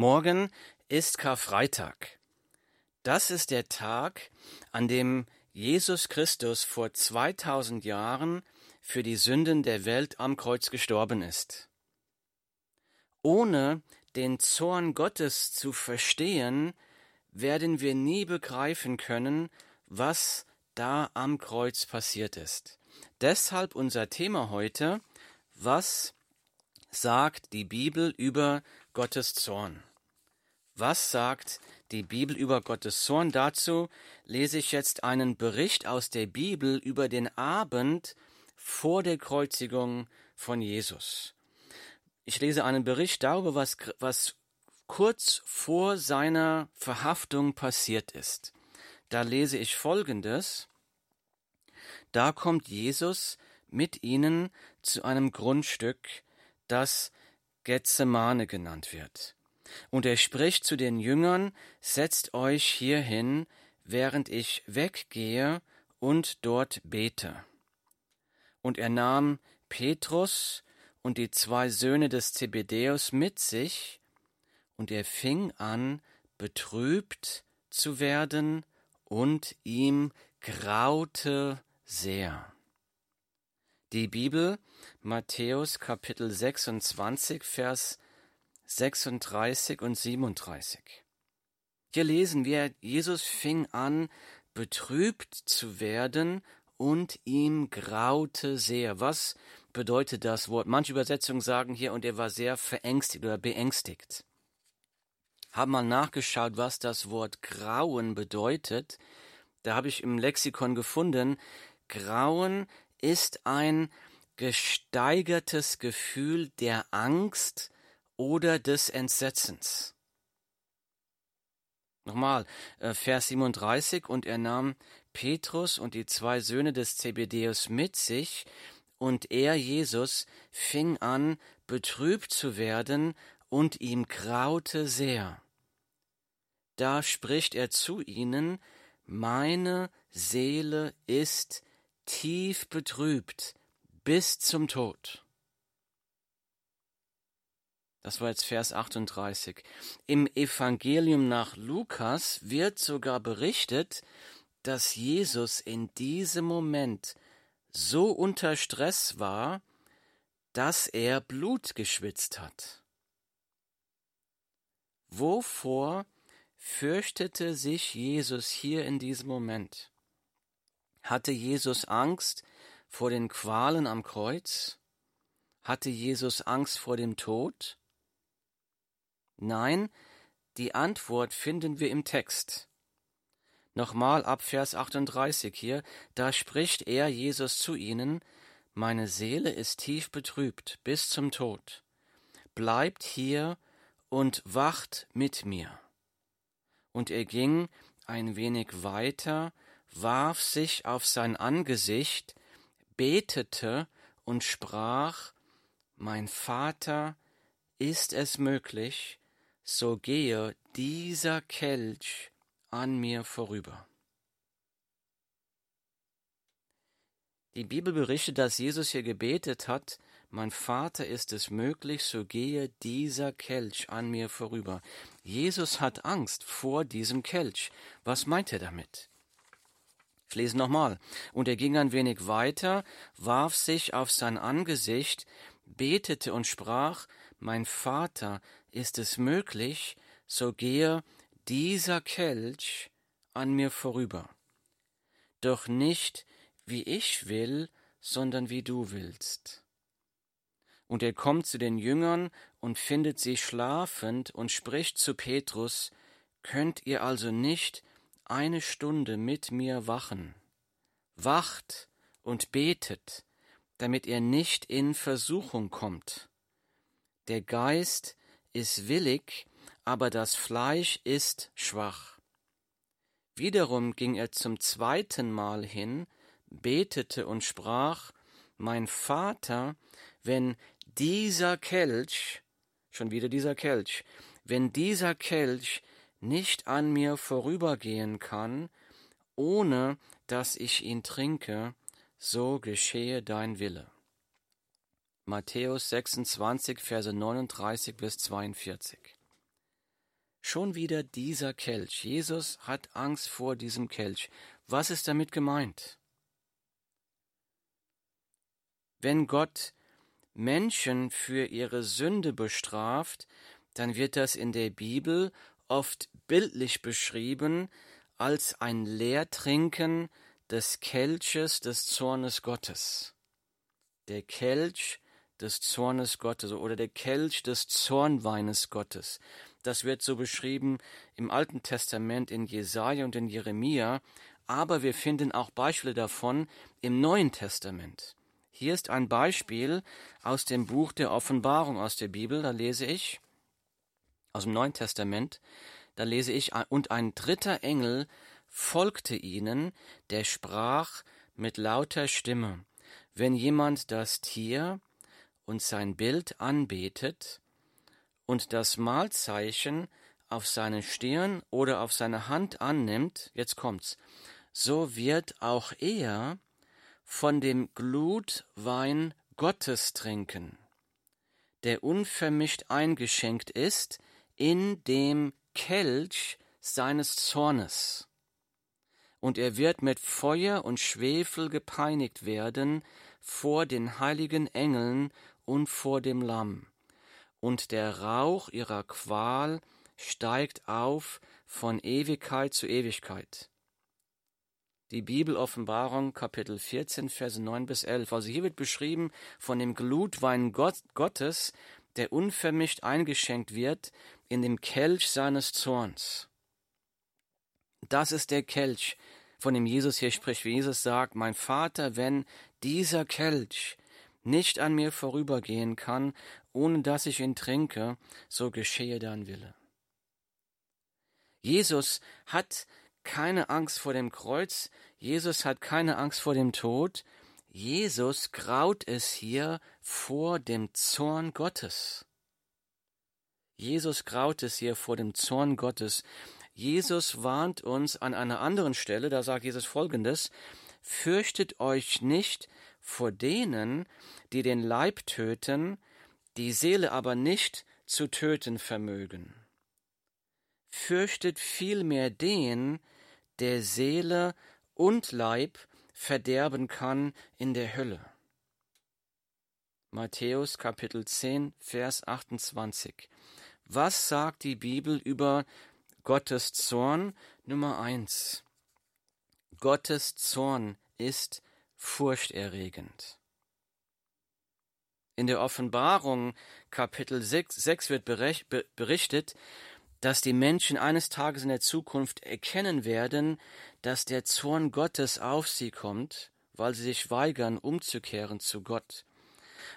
Morgen ist Karfreitag. Das ist der Tag, an dem Jesus Christus vor 2000 Jahren für die Sünden der Welt am Kreuz gestorben ist. Ohne den Zorn Gottes zu verstehen, werden wir nie begreifen können, was da am Kreuz passiert ist. Deshalb unser Thema heute, was sagt die Bibel über Gottes Zorn? Was sagt die Bibel über Gottes Zorn? Dazu lese ich jetzt einen Bericht aus der Bibel über den Abend vor der Kreuzigung von Jesus. Ich lese einen Bericht darüber, was, was kurz vor seiner Verhaftung passiert ist. Da lese ich Folgendes. Da kommt Jesus mit ihnen zu einem Grundstück, das Gethsemane genannt wird. Und er spricht zu den Jüngern, setzt euch hierhin, während ich weggehe und dort bete. Und er nahm Petrus und die zwei Söhne des Zebedäus mit sich, und er fing an, betrübt zu werden, und ihm graute sehr. Die Bibel, Matthäus Kapitel 26, Vers 36 und 37. Hier lesen wir, Jesus fing an, betrübt zu werden und ihm graute sehr. Was bedeutet das Wort? Manche Übersetzungen sagen hier, und er war sehr verängstigt oder beängstigt. Haben mal nachgeschaut, was das Wort grauen bedeutet. Da habe ich im Lexikon gefunden, grauen ist ein gesteigertes Gefühl der Angst, oder des Entsetzens. Nochmal, äh, Vers 37, und er nahm Petrus und die zwei Söhne des Zebedäus mit sich, und er, Jesus, fing an, betrübt zu werden, und ihm graute sehr. Da spricht er zu ihnen, meine Seele ist tief betrübt bis zum Tod. Das war jetzt Vers 38. Im Evangelium nach Lukas wird sogar berichtet, dass Jesus in diesem Moment so unter Stress war, dass er Blut geschwitzt hat. Wovor fürchtete sich Jesus hier in diesem Moment? Hatte Jesus Angst vor den Qualen am Kreuz? Hatte Jesus Angst vor dem Tod? Nein, die Antwort finden wir im Text. Nochmal ab Vers 38 hier, da spricht er, Jesus, zu ihnen, meine Seele ist tief betrübt bis zum Tod. Bleibt hier und wacht mit mir. Und er ging ein wenig weiter, warf sich auf sein Angesicht, betete und sprach, Mein Vater, ist es möglich, so gehe dieser Kelch an mir vorüber. Die Bibel berichtet, dass Jesus hier gebetet hat, mein Vater ist es möglich, so gehe dieser Kelch an mir vorüber. Jesus hat Angst vor diesem Kelch. Was meint er damit? Ich lese nochmal. Und er ging ein wenig weiter, warf sich auf sein Angesicht, betete und sprach, Mein Vater, ist es möglich, so gehe dieser Kelch an mir vorüber. Doch nicht wie ich will, sondern wie du willst. Und er kommt zu den Jüngern und findet sie schlafend und spricht zu Petrus, Könnt ihr also nicht eine Stunde mit mir wachen? Wacht und betet, damit ihr nicht in Versuchung kommt. Der Geist ist willig, aber das Fleisch ist schwach. Wiederum ging er zum zweiten Mal hin, betete und sprach, Mein Vater, wenn dieser Kelch, schon wieder dieser Kelch, wenn dieser Kelch nicht an mir vorübergehen kann, ohne dass ich ihn trinke, so geschehe dein Wille. Matthäus 26, Verse 39 bis 42. Schon wieder dieser Kelch. Jesus hat Angst vor diesem Kelch. Was ist damit gemeint? Wenn Gott Menschen für ihre Sünde bestraft, dann wird das in der Bibel oft bildlich beschrieben als ein Leertrinken des Kelches des Zornes Gottes. Der Kelch des Zornes Gottes oder der Kelch des Zornweines Gottes. Das wird so beschrieben im Alten Testament in Jesaja und in Jeremia, aber wir finden auch Beispiele davon im Neuen Testament. Hier ist ein Beispiel aus dem Buch der Offenbarung aus der Bibel, da lese ich aus dem Neuen Testament, da lese ich, und ein dritter Engel folgte ihnen, der sprach mit lauter Stimme, wenn jemand das Tier und sein Bild anbetet, und das Mahlzeichen auf seine Stirn oder auf seine Hand annimmt, jetzt kommt's, so wird auch er von dem Glutwein Gottes trinken, der unvermischt eingeschenkt ist in dem Kelch seines Zornes. Und er wird mit Feuer und Schwefel gepeinigt werden vor den heiligen Engeln und vor dem Lamm und der Rauch ihrer Qual steigt auf von Ewigkeit zu Ewigkeit. Die Bibel-Offenbarung, Kapitel 14, Verse 9 bis 11. Also hier wird beschrieben von dem Glutwein Gott, Gottes, der unvermischt eingeschenkt wird in dem Kelch seines Zorns. Das ist der Kelch, von dem Jesus hier spricht, wie Jesus sagt, mein Vater, wenn dieser Kelch nicht an mir vorübergehen kann, ohne dass ich ihn trinke, so geschehe dein Wille. Jesus hat keine Angst vor dem Kreuz, Jesus hat keine Angst vor dem Tod, Jesus graut es hier vor dem Zorn Gottes. Jesus graut es hier vor dem Zorn Gottes. Jesus warnt uns an einer anderen Stelle, da sagt Jesus folgendes, Fürchtet euch nicht vor denen, die den Leib töten, die Seele aber nicht zu töten vermögen. Fürchtet vielmehr den, der Seele und Leib verderben kann in der Hölle. Matthäus Kapitel 10, Vers 28. Was sagt die Bibel über Gottes Zorn? Nummer 1. Gottes Zorn ist furchterregend. In der Offenbarung Kapitel 6, 6 wird berichtet, dass die Menschen eines Tages in der Zukunft erkennen werden, dass der Zorn Gottes auf sie kommt, weil sie sich weigern, umzukehren zu Gott.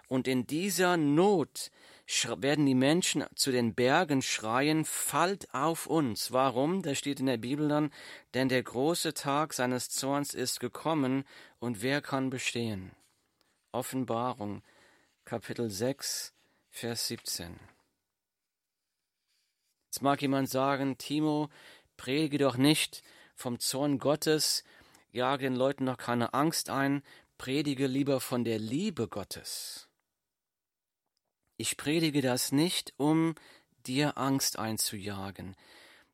Und in dieser Not werden die Menschen zu den Bergen schreien, fallt auf uns. Warum? Da steht in der Bibel dann, denn der große Tag seines Zorns ist gekommen, und wer kann bestehen? Offenbarung Kapitel 6, Vers 17. Jetzt mag jemand sagen, Timo, predige doch nicht vom Zorn Gottes, jage den Leuten noch keine Angst ein, predige lieber von der Liebe Gottes. Ich predige das nicht, um dir Angst einzujagen.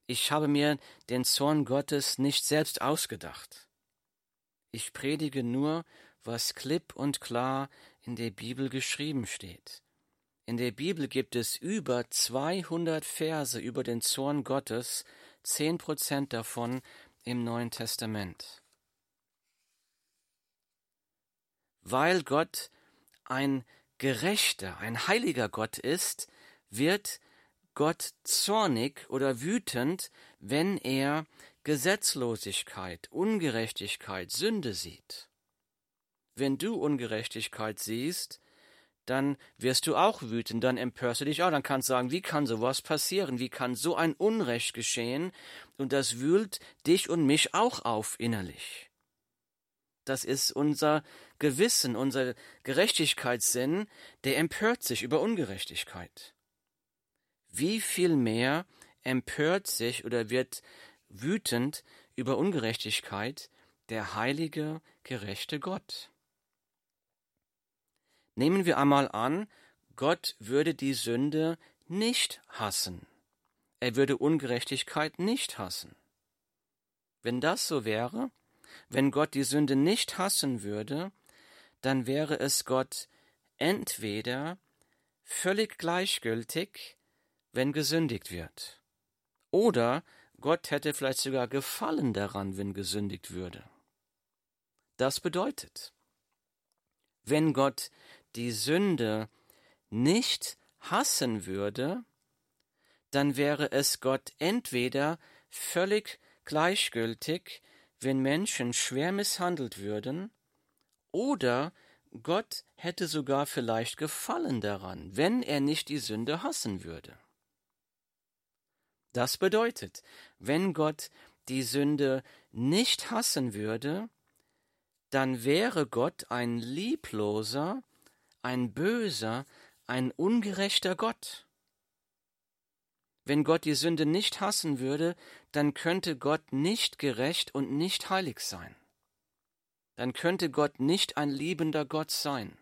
Ich habe mir den Zorn Gottes nicht selbst ausgedacht. Ich predige nur, was klipp und klar in der Bibel geschrieben steht. In der Bibel gibt es über 200 Verse über den Zorn Gottes, zehn Prozent davon im Neuen Testament. Weil Gott ein gerechter, ein heiliger Gott ist, wird Gott zornig oder wütend, wenn er Gesetzlosigkeit, Ungerechtigkeit, Sünde sieht. Wenn du Ungerechtigkeit siehst, dann wirst du auch wütend, dann empörst du dich auch, dann kannst du sagen, wie kann sowas passieren, wie kann so ein Unrecht geschehen, und das wühlt dich und mich auch auf innerlich. Das ist unser Gewissen, unser Gerechtigkeitssinn, der empört sich über Ungerechtigkeit. Wie viel mehr empört sich oder wird wütend über Ungerechtigkeit der heilige, gerechte Gott? Nehmen wir einmal an, Gott würde die Sünde nicht hassen. er würde Ungerechtigkeit nicht hassen. Wenn das so wäre, wenn Gott die Sünde nicht hassen würde, dann wäre es Gott entweder völlig gleichgültig, wenn gesündigt wird, oder Gott hätte vielleicht sogar Gefallen daran, wenn gesündigt würde. Das bedeutet, wenn Gott die Sünde nicht hassen würde, dann wäre es Gott entweder völlig gleichgültig, wenn Menschen schwer misshandelt würden, oder Gott hätte sogar vielleicht Gefallen daran, wenn er nicht die Sünde hassen würde. Das bedeutet, wenn Gott die Sünde nicht hassen würde, dann wäre Gott ein liebloser, ein böser, ein ungerechter Gott. Wenn Gott die Sünde nicht hassen würde, dann könnte Gott nicht gerecht und nicht heilig sein. Dann könnte Gott nicht ein liebender Gott sein.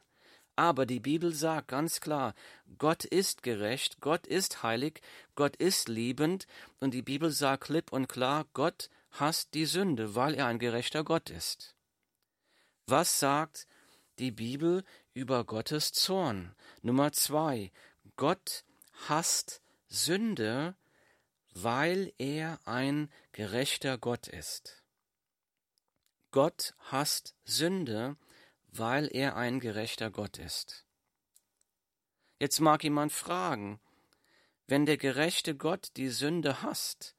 Aber die Bibel sagt ganz klar, Gott ist gerecht, Gott ist heilig, Gott ist liebend, und die Bibel sagt klipp und klar, Gott hasst die Sünde, weil er ein gerechter Gott ist. Was sagt die Bibel über Gottes Zorn? Nummer zwei, Gott hasst Sünde, weil er ein gerechter Gott ist. Gott hasst Sünde, weil er ein gerechter Gott ist. Jetzt mag jemand fragen, wenn der gerechte Gott die Sünde hasst,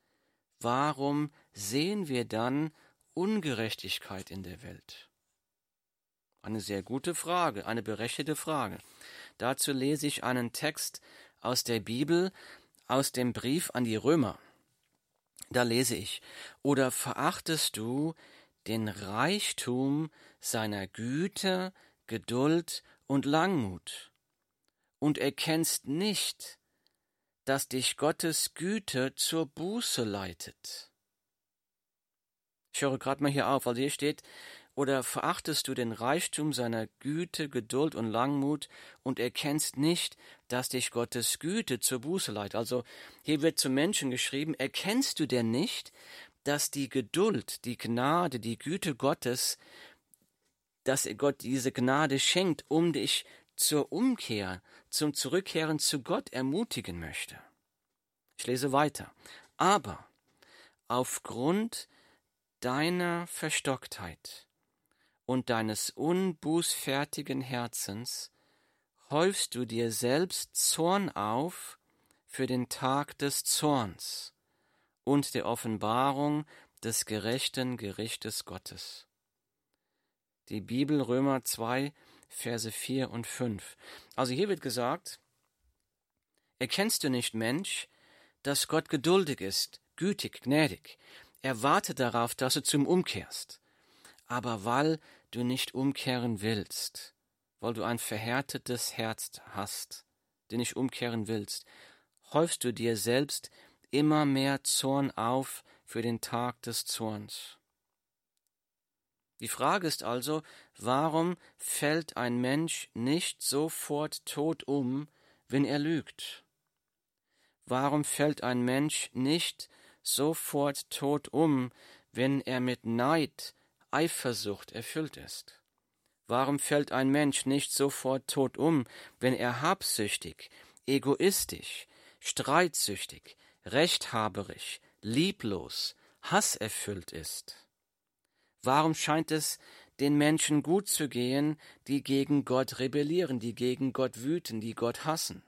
warum sehen wir dann Ungerechtigkeit in der Welt? Eine sehr gute Frage, eine berechtigte Frage. Dazu lese ich einen Text aus der Bibel, aus dem Brief an die Römer. Da lese ich, oder verachtest du den Reichtum seiner Güte, Geduld und Langmut, und erkennst nicht, dass dich Gottes Güte zur Buße leitet. Ich höre gerade mal hier auf, weil hier steht, oder verachtest du den Reichtum seiner Güte, Geduld und Langmut und erkennst nicht, dass dich Gottes Güte zur Buße leitet? Also hier wird zu Menschen geschrieben, erkennst du denn nicht, dass die Geduld, die Gnade, die Güte Gottes, dass Gott diese Gnade schenkt, um dich zur Umkehr, zum Zurückkehren zu Gott ermutigen möchte? Ich lese weiter. Aber aufgrund deiner Verstocktheit, und deines unbußfertigen Herzens häufst du dir selbst Zorn auf für den Tag des Zorns und der Offenbarung des gerechten Gerichtes Gottes. Die Bibel Römer 2, Verse 4 und 5. Also hier wird gesagt, erkennst du nicht, Mensch, dass Gott geduldig ist, gütig, gnädig. Er wartet darauf, dass du zum umkehrst. Aber weil du nicht umkehren willst, weil du ein verhärtetes Herz hast, den nicht umkehren willst, häufst du dir selbst immer mehr Zorn auf für den Tag des Zorns. Die Frage ist also, warum fällt ein Mensch nicht sofort tot um, wenn er lügt? Warum fällt ein Mensch nicht sofort tot um, wenn er mit Neid, Eifersucht erfüllt ist? Warum fällt ein Mensch nicht sofort tot um, wenn er habsüchtig, egoistisch, streitsüchtig, rechthaberisch, lieblos, hasserfüllt ist? Warum scheint es den Menschen gut zu gehen, die gegen Gott rebellieren, die gegen Gott wüten, die Gott hassen?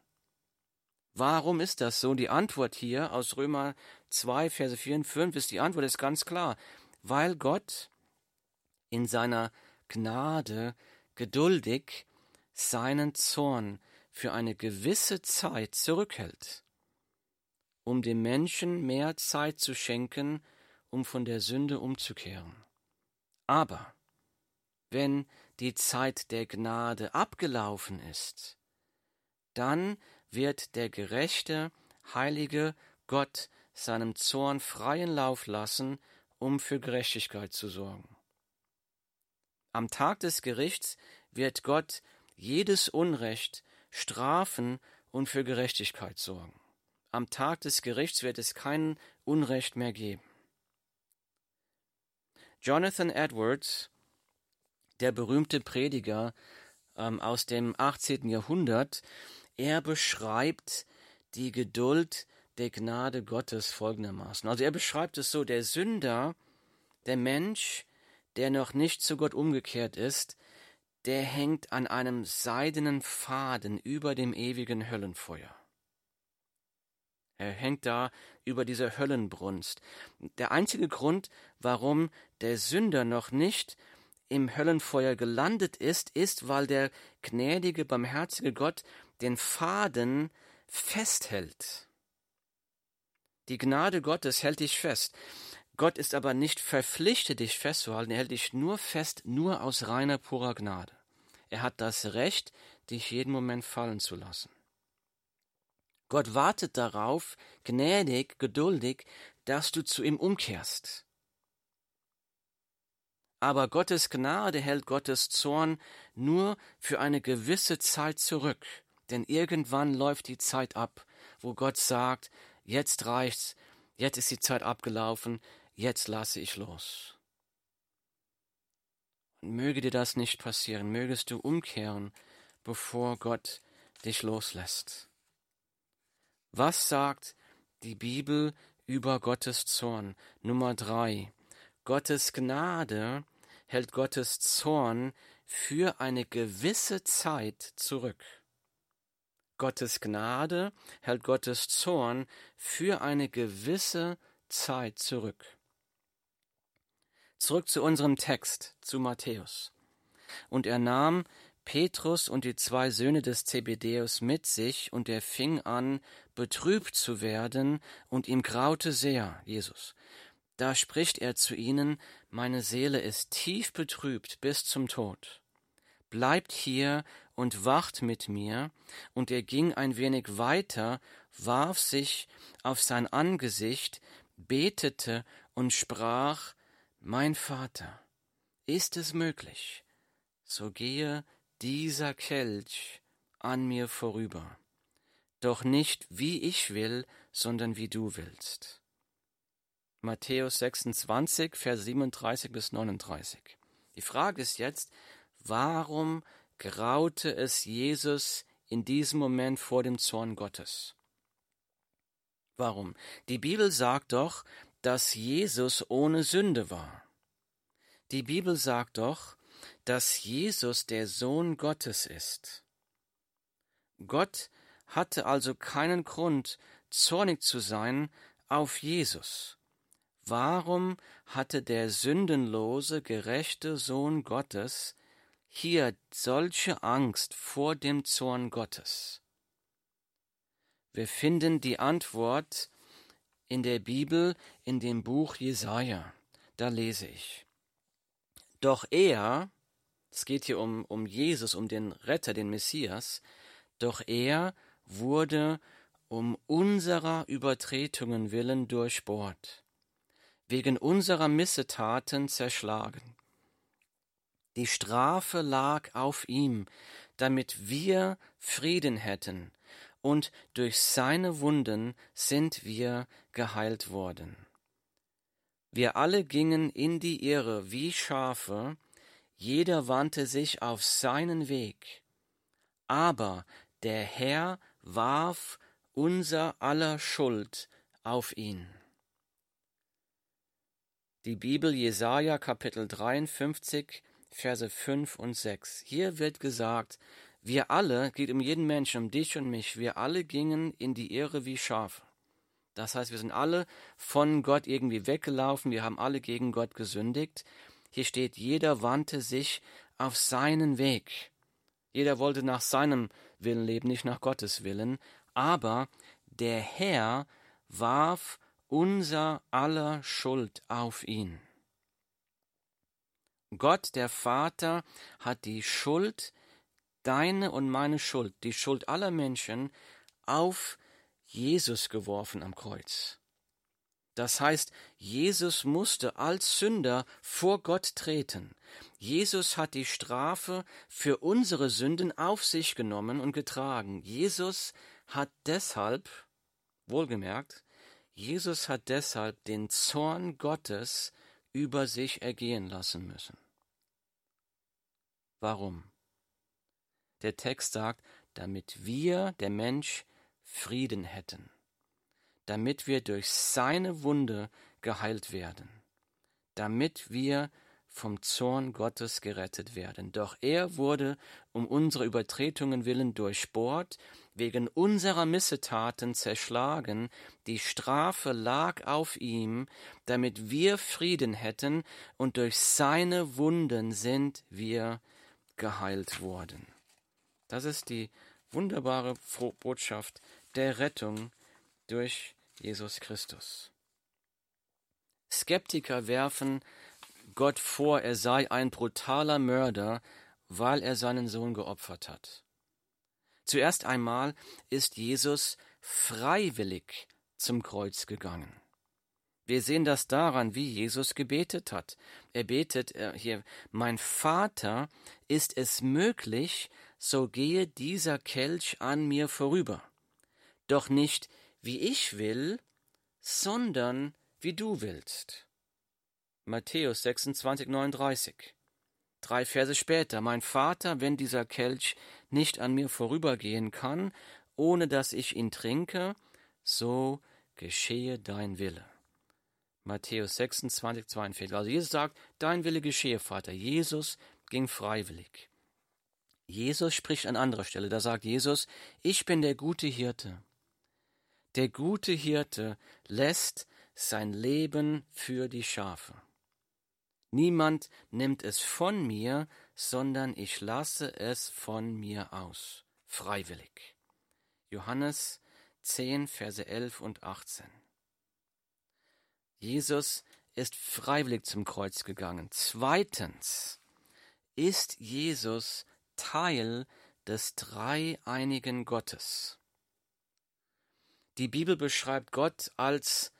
Warum ist das so? Die Antwort hier aus Römer 2, Verse 4 und 5 ist die Antwort ist ganz klar. Weil Gott in seiner Gnade geduldig seinen Zorn für eine gewisse Zeit zurückhält, um dem Menschen mehr Zeit zu schenken, um von der Sünde umzukehren. Aber wenn die Zeit der Gnade abgelaufen ist, dann wird der gerechte, heilige Gott seinem Zorn freien Lauf lassen, um für Gerechtigkeit zu sorgen. Am Tag des Gerichts wird Gott jedes Unrecht strafen und für Gerechtigkeit sorgen. am Tag des Gerichts wird es kein Unrecht mehr geben. Jonathan Edwards, der berühmte Prediger ähm, aus dem 18. Jahrhundert, er beschreibt die Geduld der Gnade Gottes folgendermaßen. Also er beschreibt es so, der Sünder, der Mensch, der noch nicht zu Gott umgekehrt ist, der hängt an einem seidenen Faden über dem ewigen Höllenfeuer. Er hängt da über dieser Höllenbrunst. Der einzige Grund, warum der Sünder noch nicht im Höllenfeuer gelandet ist, ist, weil der gnädige, barmherzige Gott den Faden festhält. Die Gnade Gottes hält dich fest. Gott ist aber nicht verpflichtet, dich festzuhalten. Er hält dich nur fest, nur aus reiner, purer Gnade. Er hat das Recht, dich jeden Moment fallen zu lassen. Gott wartet darauf, gnädig, geduldig, dass du zu ihm umkehrst. Aber Gottes Gnade hält Gottes Zorn nur für eine gewisse Zeit zurück, denn irgendwann läuft die Zeit ab, wo Gott sagt, jetzt reicht's, jetzt ist die Zeit abgelaufen, jetzt lasse ich los. Und möge dir das nicht passieren, mögest du umkehren, bevor Gott dich loslässt. Was sagt die Bibel über Gottes Zorn? Nummer drei. Gottes Gnade hält Gottes Zorn für eine gewisse Zeit zurück. Gottes Gnade hält Gottes Zorn für eine gewisse Zeit zurück. Zurück zu unserem Text, zu Matthäus. Und er nahm Petrus und die zwei Söhne des Zebedäus mit sich, und er fing an, betrübt zu werden, und ihm graute sehr, Jesus. Da spricht er zu ihnen, meine Seele ist tief betrübt bis zum Tod. Bleibt hier und wacht mit mir. Und er ging ein wenig weiter, warf sich auf sein Angesicht, betete und sprach, Mein Vater, ist es möglich, so gehe dieser Kelch an mir vorüber. Doch nicht wie ich will, sondern wie du willst. Matthäus 26, Vers 37 bis 39. Die Frage ist jetzt, warum graute es Jesus in diesem Moment vor dem Zorn Gottes? Warum? Die Bibel sagt doch, dass Jesus ohne Sünde war. Die Bibel sagt doch, dass Jesus der Sohn Gottes ist. Gott hatte also keinen Grund, zornig zu sein auf Jesus. Warum hatte der sündenlose, gerechte Sohn Gottes hier solche Angst vor dem Zorn Gottes? Wir finden die Antwort in der Bibel in dem Buch Jesaja. Da lese ich. Doch er, es geht hier um, um Jesus, um den Retter, den Messias, doch er wurde um unserer Übertretungen willen durchbohrt, wegen unserer Missetaten zerschlagen. Die Strafe lag auf ihm, damit wir Frieden hätten, und durch seine Wunden sind wir geheilt worden. Wir alle gingen in die Irre wie Schafe, jeder wandte sich auf seinen Weg, aber der Herr warf unser aller Schuld auf ihn. Die Bibel Jesaja Kapitel 53 Verse 5 und 6. Hier wird gesagt, wir alle, geht um jeden Menschen, um dich und mich, wir alle gingen in die Irre wie Schafe. Das heißt, wir sind alle von Gott irgendwie weggelaufen, wir haben alle gegen Gott gesündigt. Hier steht, jeder wandte sich auf seinen Weg. Jeder wollte nach seinem Willen leben, nicht nach Gottes Willen. Aber der Herr warf unser aller Schuld auf ihn. Gott, der Vater, hat die Schuld, deine und meine Schuld, die Schuld aller Menschen, auf Jesus geworfen am Kreuz. Das heißt, Jesus musste als Sünder vor Gott treten. Jesus hat die Strafe für unsere Sünden auf sich genommen und getragen. Jesus hat deshalb Wohlgemerkt, Jesus hat deshalb den Zorn Gottes über sich ergehen lassen müssen. Warum? Der Text sagt, damit wir, der Mensch, Frieden hätten, damit wir durch seine Wunde geheilt werden, damit wir vom Zorn Gottes gerettet werden. Doch er wurde um unsere Übertretungen willen durchbohrt, wegen unserer Missetaten zerschlagen, die Strafe lag auf ihm, damit wir Frieden hätten, und durch seine Wunden sind wir geheilt worden. Das ist die wunderbare Botschaft der Rettung durch Jesus Christus. Skeptiker werfen Gott vor, er sei ein brutaler Mörder, weil er seinen Sohn geopfert hat. Zuerst einmal ist Jesus freiwillig zum Kreuz gegangen. Wir sehen das daran, wie Jesus gebetet hat. Er betet äh, hier, mein Vater, ist es möglich, so gehe dieser Kelch an mir vorüber. Doch nicht wie ich will, sondern wie du willst. Matthäus 26, 39. Drei Verse später, mein Vater, wenn dieser Kelch nicht an mir vorübergehen kann, ohne dass ich ihn trinke, so geschehe dein Wille. Matthäus 26, 42. Also Jesus sagt, dein Wille geschehe, Vater. Jesus ging freiwillig. Jesus spricht an anderer Stelle, da sagt Jesus, ich bin der gute Hirte. Der gute Hirte lässt sein Leben für die Schafe. Niemand nimmt es von mir, sondern ich lasse es von mir aus, freiwillig. Johannes 10, Verse 11 und 18. Jesus ist freiwillig zum Kreuz gegangen. Zweitens ist Jesus Teil des dreieinigen Gottes. Die Bibel beschreibt Gott als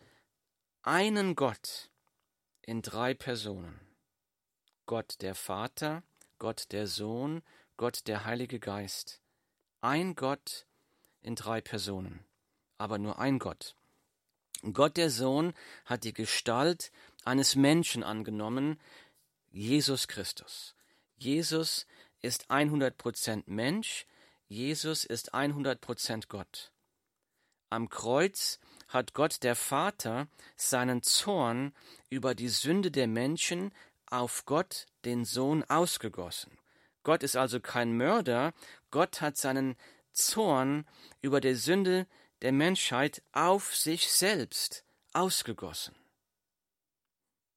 einen Gott in drei Personen. Gott der Vater, Gott der Sohn, Gott der Heilige Geist. Ein Gott in drei Personen, aber nur ein Gott. Gott der Sohn hat die Gestalt eines Menschen angenommen, Jesus Christus. Jesus ist 100% Mensch, Jesus ist 100% Gott. Am Kreuz hat Gott der Vater seinen Zorn über die Sünde der Menschen auf Gott, den Sohn, ausgegossen. Gott ist also kein Mörder, Gott hat seinen Zorn über die Sünde der Menschheit auf sich selbst ausgegossen.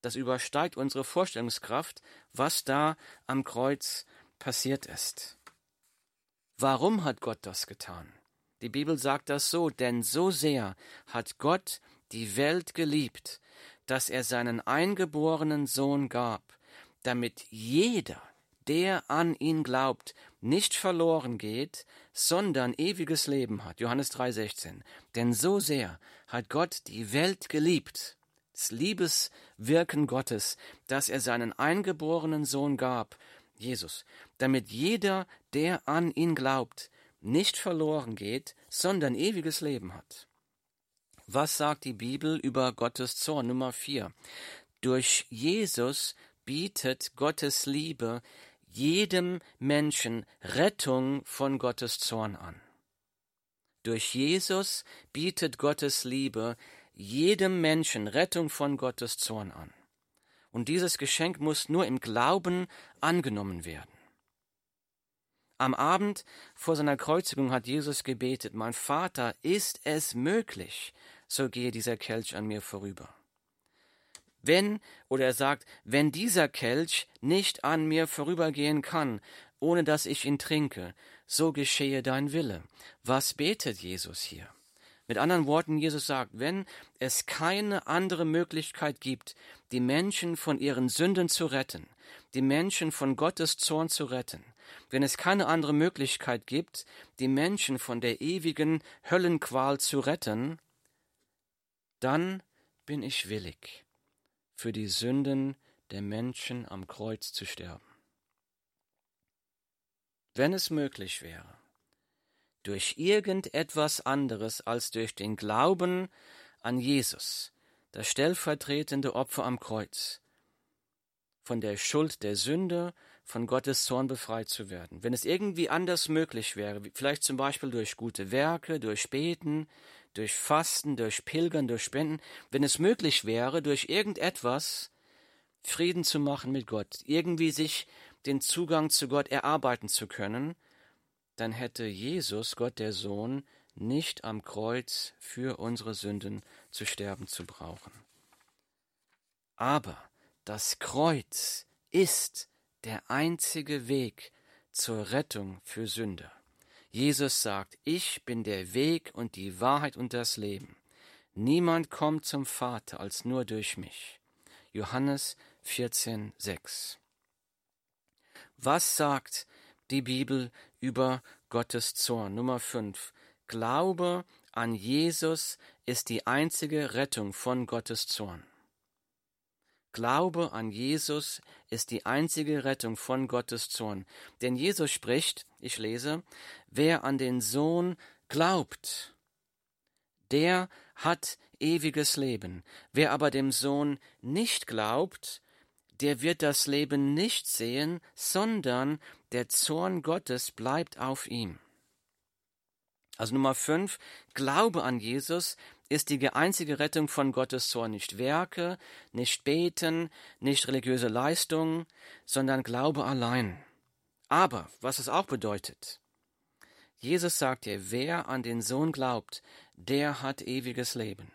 Das übersteigt unsere Vorstellungskraft, was da am Kreuz passiert ist. Warum hat Gott das getan? Die Bibel sagt das so, denn so sehr hat Gott die Welt geliebt, dass er seinen eingeborenen Sohn gab, damit jeder, der an ihn glaubt, nicht verloren geht, sondern ewiges Leben hat. Johannes 3:16. Denn so sehr hat Gott die Welt geliebt, das Liebeswirken Gottes, dass er seinen eingeborenen Sohn gab, Jesus, damit jeder, der an ihn glaubt, nicht verloren geht, sondern ewiges Leben hat. Was sagt die Bibel über Gottes Zorn? Nummer vier. Durch Jesus bietet Gottes Liebe jedem Menschen Rettung von Gottes Zorn an. Durch Jesus bietet Gottes Liebe jedem Menschen Rettung von Gottes Zorn an und dieses Geschenk muss nur im Glauben angenommen werden. Am Abend vor seiner Kreuzigung hat Jesus gebetet, mein Vater, ist es möglich, so gehe dieser Kelch an mir vorüber. Wenn, oder er sagt, wenn dieser Kelch nicht an mir vorübergehen kann, ohne dass ich ihn trinke, so geschehe dein Wille. Was betet Jesus hier? Mit anderen Worten, Jesus sagt, wenn es keine andere Möglichkeit gibt, die Menschen von ihren Sünden zu retten, die Menschen von Gottes Zorn zu retten, wenn es keine andere Möglichkeit gibt, die Menschen von der ewigen Höllenqual zu retten, dann bin ich willig, für die Sünden der Menschen am Kreuz zu sterben. Wenn es möglich wäre, durch irgendetwas anderes als durch den Glauben an Jesus, das stellvertretende Opfer am Kreuz, von der Schuld der Sünde, von Gottes Zorn befreit zu werden. Wenn es irgendwie anders möglich wäre, vielleicht zum Beispiel durch gute Werke, durch Beten, durch Fasten, durch Pilgern, durch Spenden, wenn es möglich wäre, durch irgendetwas Frieden zu machen mit Gott, irgendwie sich den Zugang zu Gott erarbeiten zu können, dann hätte Jesus, Gott der Sohn, nicht am Kreuz für unsere Sünden zu sterben zu brauchen. Aber das Kreuz ist der einzige Weg zur Rettung für Sünder. Jesus sagt, ich bin der Weg und die Wahrheit und das Leben. Niemand kommt zum Vater als nur durch mich. Johannes 14, 6. Was sagt die Bibel über Gottes Zorn? Nummer 5. Glaube an Jesus ist die einzige Rettung von Gottes Zorn. Glaube an Jesus ist die einzige Rettung von Gottes Zorn. Denn Jesus spricht, ich lese, wer an den Sohn glaubt, der hat ewiges Leben. Wer aber dem Sohn nicht glaubt, der wird das Leben nicht sehen, sondern der Zorn Gottes bleibt auf ihm. Also Nummer fünf, Glaube an Jesus ist die einzige Rettung von Gottes Zorn. Nicht Werke, nicht Beten, nicht religiöse Leistungen, sondern Glaube allein. Aber, was es auch bedeutet, Jesus sagt dir, wer an den Sohn glaubt, der hat ewiges Leben.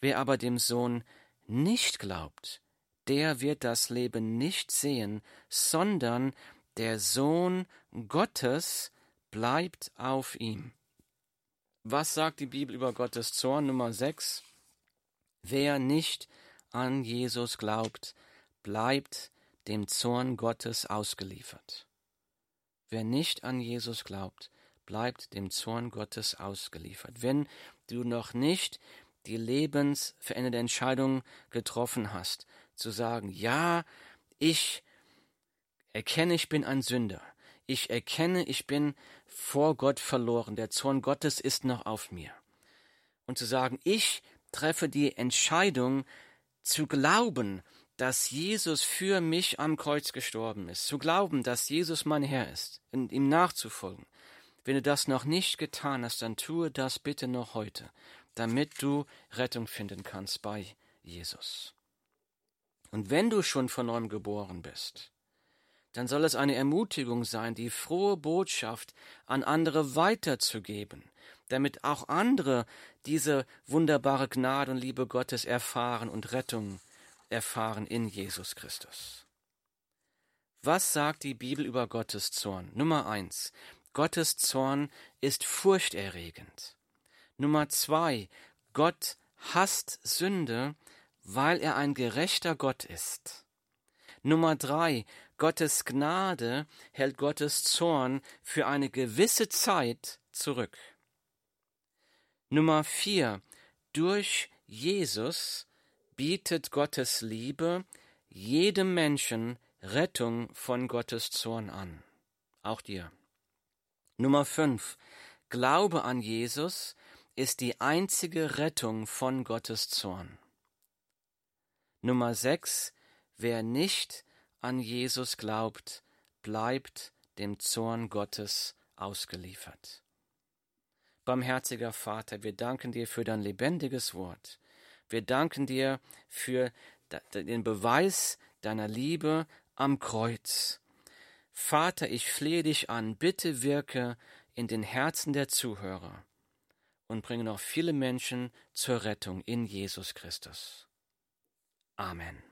Wer aber dem Sohn nicht glaubt, der wird das Leben nicht sehen, sondern der Sohn Gottes bleibt auf ihm. Was sagt die Bibel über Gottes Zorn? Nummer 6. Wer nicht an Jesus glaubt, bleibt dem Zorn Gottes ausgeliefert. Wer nicht an Jesus glaubt, bleibt dem Zorn Gottes ausgeliefert. Wenn du noch nicht die lebensverändernde Entscheidung getroffen hast, zu sagen, ja, ich erkenne, ich bin ein Sünder. Ich erkenne, ich bin vor Gott verloren. Der Zorn Gottes ist noch auf mir. Und zu sagen, ich treffe die Entscheidung zu glauben, dass Jesus für mich am Kreuz gestorben ist. Zu glauben, dass Jesus mein Herr ist und ihm nachzufolgen. Wenn du das noch nicht getan hast, dann tue das bitte noch heute, damit du Rettung finden kannst bei Jesus. Und wenn du schon von neuem geboren bist, dann soll es eine Ermutigung sein, die frohe Botschaft an andere weiterzugeben, damit auch andere diese wunderbare Gnade und Liebe Gottes erfahren und Rettung erfahren in Jesus Christus. Was sagt die Bibel über Gottes Zorn? Nummer eins. Gottes Zorn ist furchterregend. Nummer zwei. Gott hasst Sünde weil er ein gerechter Gott ist. Nummer drei, Gottes Gnade hält Gottes Zorn für eine gewisse Zeit zurück. Nummer vier, durch Jesus bietet Gottes Liebe jedem Menschen Rettung von Gottes Zorn an. Auch dir. Nummer fünf, Glaube an Jesus ist die einzige Rettung von Gottes Zorn. Nummer 6. Wer nicht an Jesus glaubt, bleibt dem Zorn Gottes ausgeliefert. Barmherziger Vater, wir danken dir für dein lebendiges Wort. Wir danken dir für den Beweis deiner Liebe am Kreuz. Vater, ich flehe dich an, bitte wirke in den Herzen der Zuhörer und bringe noch viele Menschen zur Rettung in Jesus Christus. Amen.